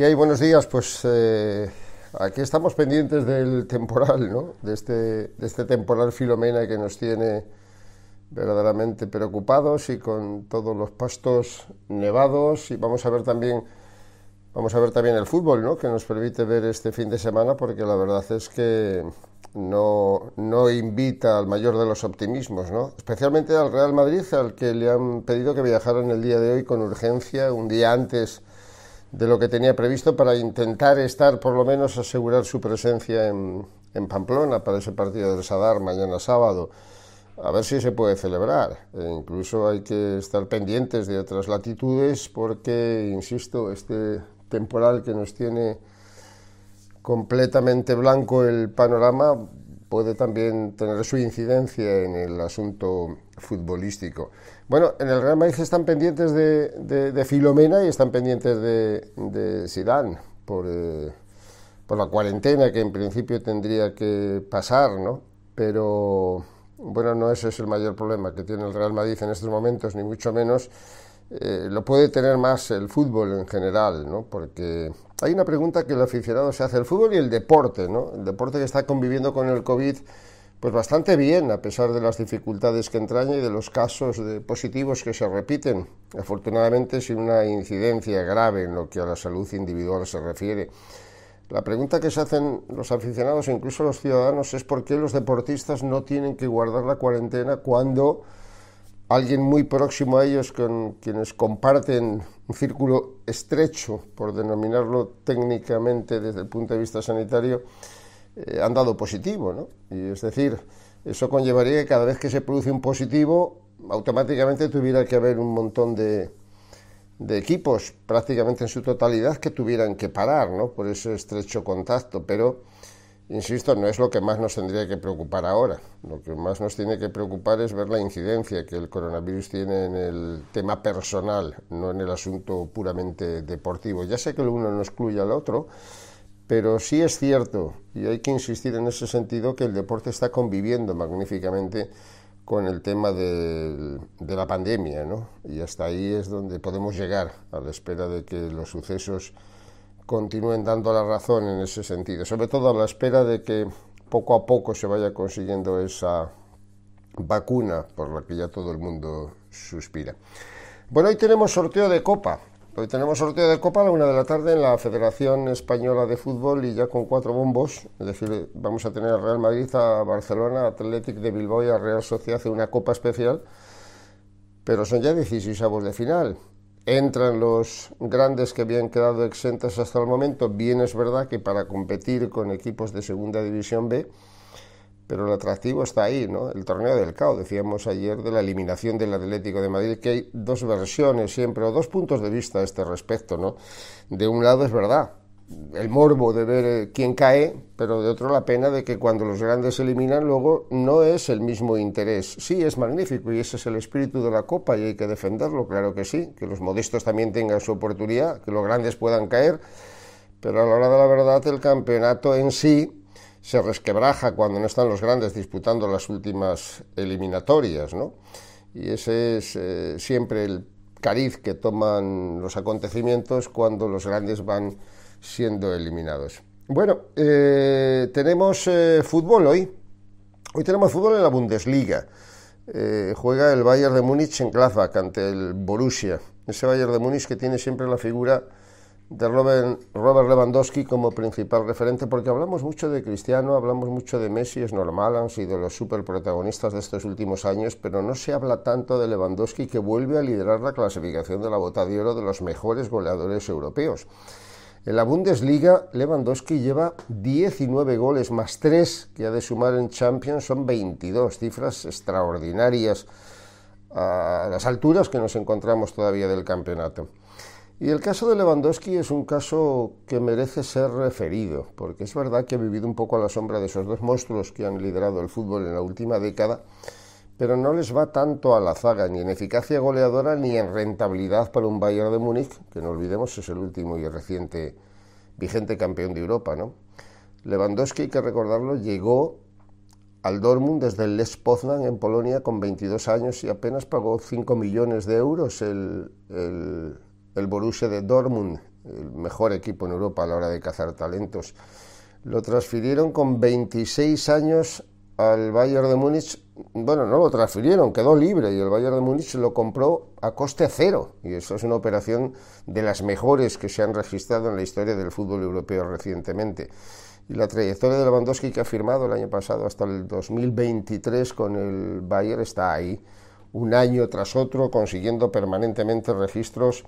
¿Qué hay? Buenos días. Pues eh, aquí estamos pendientes del temporal, ¿no? De este, de este temporal Filomena que nos tiene verdaderamente preocupados y con todos los pastos nevados y vamos a ver también vamos a ver también el fútbol, ¿no? Que nos permite ver este fin de semana porque la verdad es que no, no invita al mayor de los optimismos, ¿no? Especialmente al Real Madrid, al que le han pedido que viajara en el día de hoy con urgencia, un día antes de lo que tenía previsto para intentar estar, por lo menos, asegurar su presencia en, en Pamplona para ese partido del Sadar mañana sábado. A ver si se puede celebrar. E incluso hay que estar pendientes de otras latitudes porque, insisto, este temporal que nos tiene completamente blanco el panorama puede también tener su incidencia en el asunto futbolístico. Bueno, en el Real Madrid están pendientes de, Filomena y están pendientes de, de eh, por la cuarentena que en principio tendría que pasar, ¿no? Pero bueno, no ese es el mayor problema que tiene el Real Madrid en estos momentos, ni mucho menos. Eh, lo puede tener más el fútbol en general, ¿no? Porque hay una pregunta que el aficionado se hace, el fútbol y el deporte, ¿no? El deporte que está conviviendo con el COVID, pues bastante bien, a pesar de las dificultades que entraña y de los casos de positivos que se repiten, afortunadamente sin una incidencia grave en lo que a la salud individual se refiere. La pregunta que se hacen los aficionados e incluso los ciudadanos es por qué los deportistas no tienen que guardar la cuarentena cuando alguien muy próximo a ellos con quienes comparten un círculo estrecho, por denominarlo técnicamente desde el punto de vista sanitario, eh, han dado positivo. ¿no? Y es decir, eso conllevaría que cada vez que se produce un positivo, automáticamente tuviera que haber un montón de, de equipos, prácticamente en su totalidad, que tuvieran que parar ¿no? por ese estrecho contacto. Pero Insisto, no es lo que más nos tendría que preocupar ahora. Lo que más nos tiene que preocupar es ver la incidencia que el coronavirus tiene en el tema personal, no en el asunto puramente deportivo. Ya sé que el uno no excluye al otro, pero sí es cierto, y hay que insistir en ese sentido, que el deporte está conviviendo magníficamente con el tema de, la pandemia, ¿no? Y hasta ahí es donde podemos llegar, a la espera de que los sucesos continúen dando la razón en ese sentido, sobre todo a la espera de que poco a poco se vaya consiguiendo esa vacuna por la que ya todo el mundo suspira. Bueno, hoy tenemos sorteo de Copa. Hoy tenemos sorteo de Copa a la una de la tarde en la Federación Española de Fútbol y ya con cuatro bombos. Es decir, vamos a tener a Real Madrid, a Barcelona, Athletic de Bilbao y a Real Sociedad en una Copa especial. Pero son ya 16 avos de final entran los grandes que habían quedado exentos hasta el momento. Bien es verdad que para competir con equipos de Segunda División B, pero el atractivo está ahí, ¿no? El torneo del CAO, decíamos ayer, de la eliminación del Atlético de Madrid, que hay dos versiones siempre, o dos puntos de vista a este respecto, ¿no? De un lado es verdad, el morbo de ver eh, quién cae, pero de otro la pena de que cuando los grandes se eliminan luego no es el mismo interés. Sí, es magnífico y ese es el espíritu de la Copa y hay que defenderlo, claro que sí, que los modestos también tengan su oportunidad, que los grandes puedan caer, pero a la hora de la verdad el campeonato en sí se resquebraja cuando no están los grandes disputando las últimas eliminatorias, ¿no? Y ese es eh, siempre el cariz que toman los acontecimientos cuando los grandes van siendo eliminados. Bueno, eh, tenemos eh, fútbol hoy. Hoy tenemos fútbol en la Bundesliga. Juega el Bayern de Múnich en Gladbach ante el Borussia. Ese Bayern de Múnich que tiene siempre la figura de Robert, Lewandowski como principal referente, porque hablamos mucho de Cristiano, hablamos mucho de Messi, es normal, han sido los superprotagonistas de estos últimos años, pero no se habla tanto de Lewandowski que vuelve a liderar la clasificación de la bota de oro de los mejores goleadores europeos. En la Bundesliga, Lewandowski lleva 19 goles más 3 que ha de sumar en Champions, son 22, cifras extraordinarias a las alturas que nos encontramos todavía del campeonato. Y el caso de Lewandowski es un caso que merece ser referido, porque es verdad que ha vivido un poco a la sombra de esos dos monstruos que han liderado el fútbol en la última década, pero no les va tanto a la zaga, ni en eficacia goleadora, ni en rentabilidad para un Bayern de Múnich, que no olvidemos es el último y reciente vigente campeón de Europa. ¿no? Lewandowski, hay que recordarlo, llegó al Dortmund desde el Les Poznan en Polonia con 22 años y apenas pagó 5 millones de euros el, el, el Borussia de Dortmund el mejor equipo en Europa a la hora de cazar talentos. Lo transfirieron con 26 años al Bayern de Múnich. Bueno, no lo transfirieron, quedó libre y el Bayern de Múnich lo compró a coste cero. Y eso es una operación de las mejores que se han registrado en la historia del fútbol europeo recientemente. Y la trayectoria de Lewandowski que ha firmado el año pasado hasta el 2023 con el Bayern está ahí, un año tras otro, consiguiendo permanentemente registros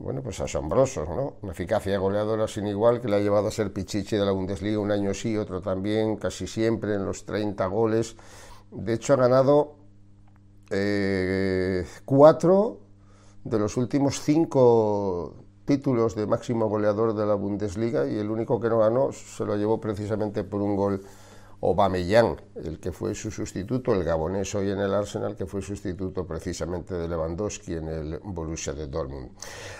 bueno, pues asombrosos, ¿no? Una eficacia goleadora sin igual que le ha llevado a ser pichichi de la Bundesliga un año sí, otro también, casi siempre en los 30 goles. De hecho, ha ganado eh, cuatro de los últimos cinco títulos de máximo goleador de la Bundesliga y el único que no ganó se lo llevó precisamente por un gol Aubameyang, el que fue su sustituto, el gabonés hoy en el Arsenal, que fue sustituto precisamente de Lewandowski en el Borussia de Dortmund.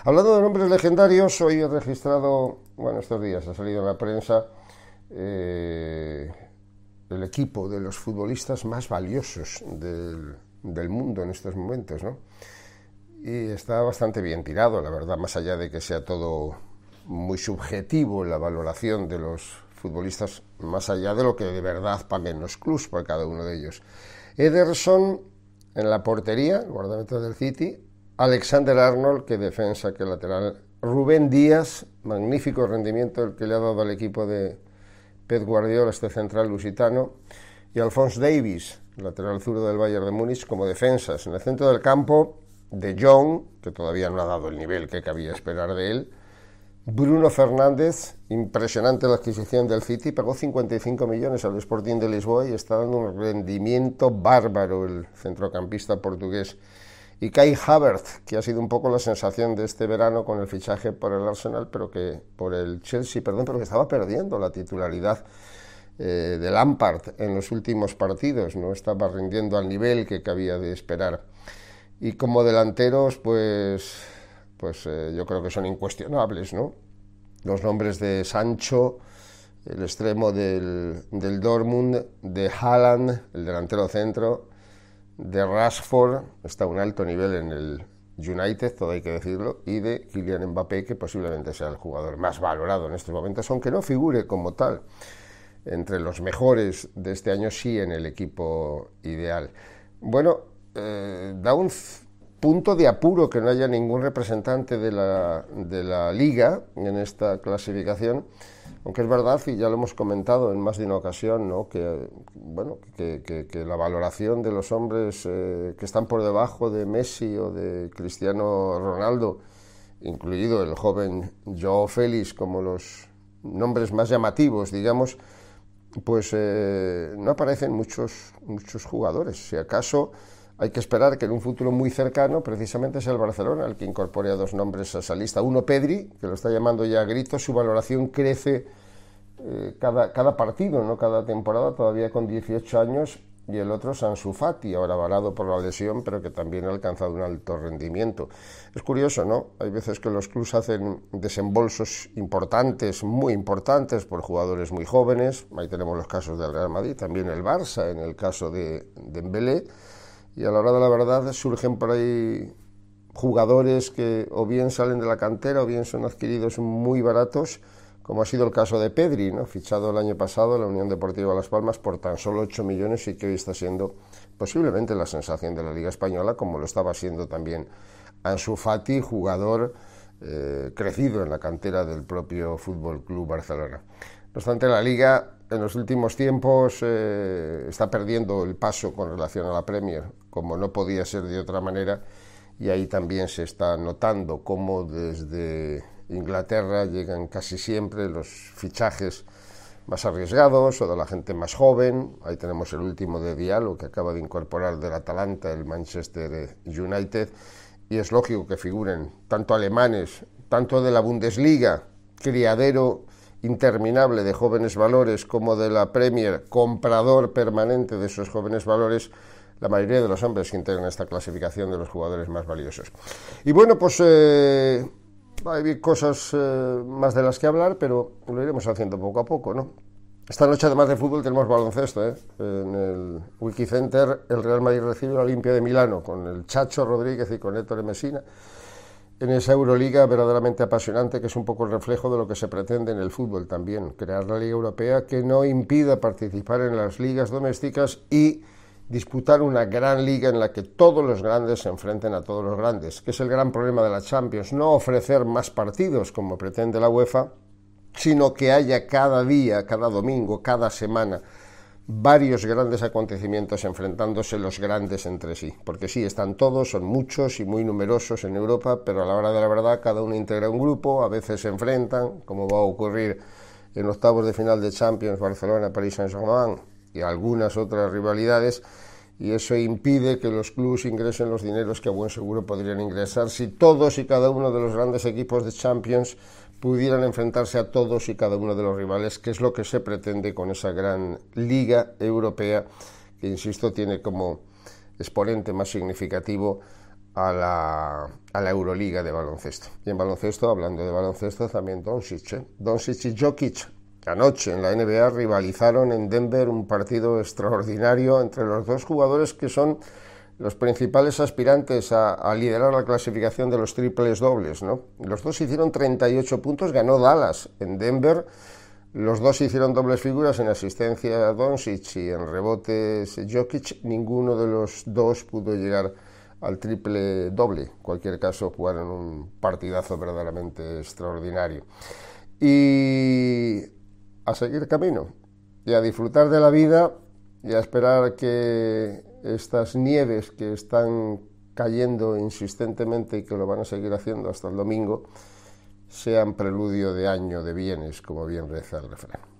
Hablando de nombres legendarios, hoy he registrado, bueno, estos días ha salido en la prensa eh, el equipo de los futbolistas más valiosos del, mundo en estos momentos, ¿no? Y está bastante bien tirado, la verdad, más allá de que sea todo muy subjetivo la valoración de los futbolistas más allá de lo que de verdad paguen los clubs por cada uno de ellos. Ederson en la portería, guardameta del City, Alexander Arnold, que defensa, que lateral, Rubén Díaz, magnífico rendimiento el que le ha dado al equipo de Pep Guardiola, este central lusitano, y Alphonse Davis, lateral zurdo del Bayern de Múnich, como defensas. En el centro del campo, de Jong, que todavía no ha dado el nivel que cabía esperar de él, Bruno Fernández, impresionante la adquisición del City, pagó 55 millones al Sporting de Lisboa y está dando un rendimiento bárbaro el centrocampista portugués. Y Kai Havertz, que ha sido un poco la sensación de este verano con el fichaje por el Arsenal, pero que por el Chelsea, perdón, pero que estaba perdiendo la titularidad eh, de Lampard en los últimos partidos, no estaba rindiendo al nivel que cabía de esperar. Y como delanteros, pues pues eh, yo creo que son incuestionables, ¿no? Los nombres de Sancho, el extremo del, del Dortmund, de Haaland, el delantero centro, de Rashford, está a un alto nivel en el United, todo hay que decirlo, y de Kylian Mbappé, que posiblemente sea el jugador más valorado en estos momentos, aunque no figure como tal entre los mejores de este año, sí en el equipo ideal. Bueno, eh, da un punto de apuro que no haya ningún representante de la, de la liga en esta clasificación, aunque es verdad, y ya lo hemos comentado en más de una ocasión, ¿no? que, bueno, que, la valoración de los hombres eh, que están por debajo de Messi o de Cristiano Ronaldo, incluido el joven Joe Félix como los nombres más llamativos, digamos, pues eh, no aparecen muchos, muchos jugadores. Si acaso hay que esperar que en un futuro muy cercano, precisamente sea el Barcelona el que incorpore a dos nombres a esa lista. Uno, Pedri, que lo está llamando ya a gritos, su valoración crece eh, cada, partido, no cada temporada, todavía con 18 años, y el otro Sansu Fati, ahora avalado por la lesión, pero que también ha alcanzado un alto rendimiento. Es curioso, ¿no? Hay veces que los clubes hacen desembolsos importantes, muy importantes, por jugadores muy jóvenes. Ahí tenemos los casos del Real Madrid, también el Barça, en el caso de Dembélé y a la hora de la verdad surgen por ahí jugadores que o bien salen de la cantera o bien son adquiridos muy baratos, como ha sido el caso de Pedri, ¿no? fichado el año pasado en la Unión Deportiva Las Palmas por tan solo 8 millones y que hoy está siendo posiblemente la sensación de la Liga Española, como lo estaba siendo también Ansu Fati, jugador eh, crecido en la cantera del propio Fútbol Club Barcelona. No obstante, la Liga en los últimos tiempos eh, está perdiendo el paso con relación a la Premier, como no podía ser de otra manera, y ahí también se está notando cómo desde Inglaterra llegan casi siempre los fichajes más arriesgados o de la gente más joven. Ahí tenemos el último de Diallo que acaba de incorporar del Atalanta el Manchester United y es lógico que figuren tanto alemanes, tanto de la Bundesliga, criadero interminable de jóvenes valores como de la Premier, comprador permanente de esos jóvenes valores, la mayoría de los hombres que integran esta clasificación de los jugadores más valiosos. Y bueno, pues eh, hay cosas eh, más de las que hablar, pero lo iremos haciendo poco a poco, ¿no? Esta noche, además de fútbol, tenemos baloncesto. ¿eh? En el Wikicenter, el Real Madrid recibe la Olimpia de Milano con el Chacho Rodríguez y con Héctor Messina en esa Euroliga verdaderamente apasionante, que es un poco el reflejo de lo que se pretende en el fútbol también, crear la Liga Europea que no impida participar en las ligas domésticas y disputar una gran liga en la que todos los grandes se enfrenten a todos los grandes, que es el gran problema de la Champions, no ofrecer más partidos como pretende la UEFA, sino que haya cada día, cada domingo, cada semana, varios grandes acontecimientos enfrentándose los grandes entre sí. Porque sí, están todos, son muchos y muy numerosos en Europa, pero a la hora de la verdad cada uno integra un grupo, a veces se enfrentan, como va a ocurrir en octavos de final de Champions, Barcelona, París Saint-Germain y algunas otras rivalidades, y eso impide que los clubes ingresen los dineros que a buen seguro podrían ingresar si todos y cada uno de los grandes equipos de Champions pudieran enfrentarse a todos y cada uno de los rivales, que es lo que se pretende con esa gran liga europea, que insisto tiene como exponente más significativo a la, a la Euroliga de baloncesto. Y en baloncesto, hablando de baloncesto, también Doncic, ¿eh? Doncic y Jokic, anoche en la NBA rivalizaron en Denver un partido extraordinario entre los dos jugadores que son los principales aspirantes a, liderar la clasificación de los triples dobles. ¿no? Los dos hicieron 38 puntos, ganó Dallas en Denver. Los dos hicieron dobles figuras en asistencia Doncic y en rebotes Jokic. Ninguno de los dos pudo llegar al triple doble. En cualquier caso, jugaron un partidazo verdaderamente extraordinario. Y a seguir camino y a disfrutar de la vida y a esperar que estas nieves que están cayendo insistentemente y que lo van a seguir haciendo hasta el domingo, sean preludio de año de bienes, como bien reza el refrán.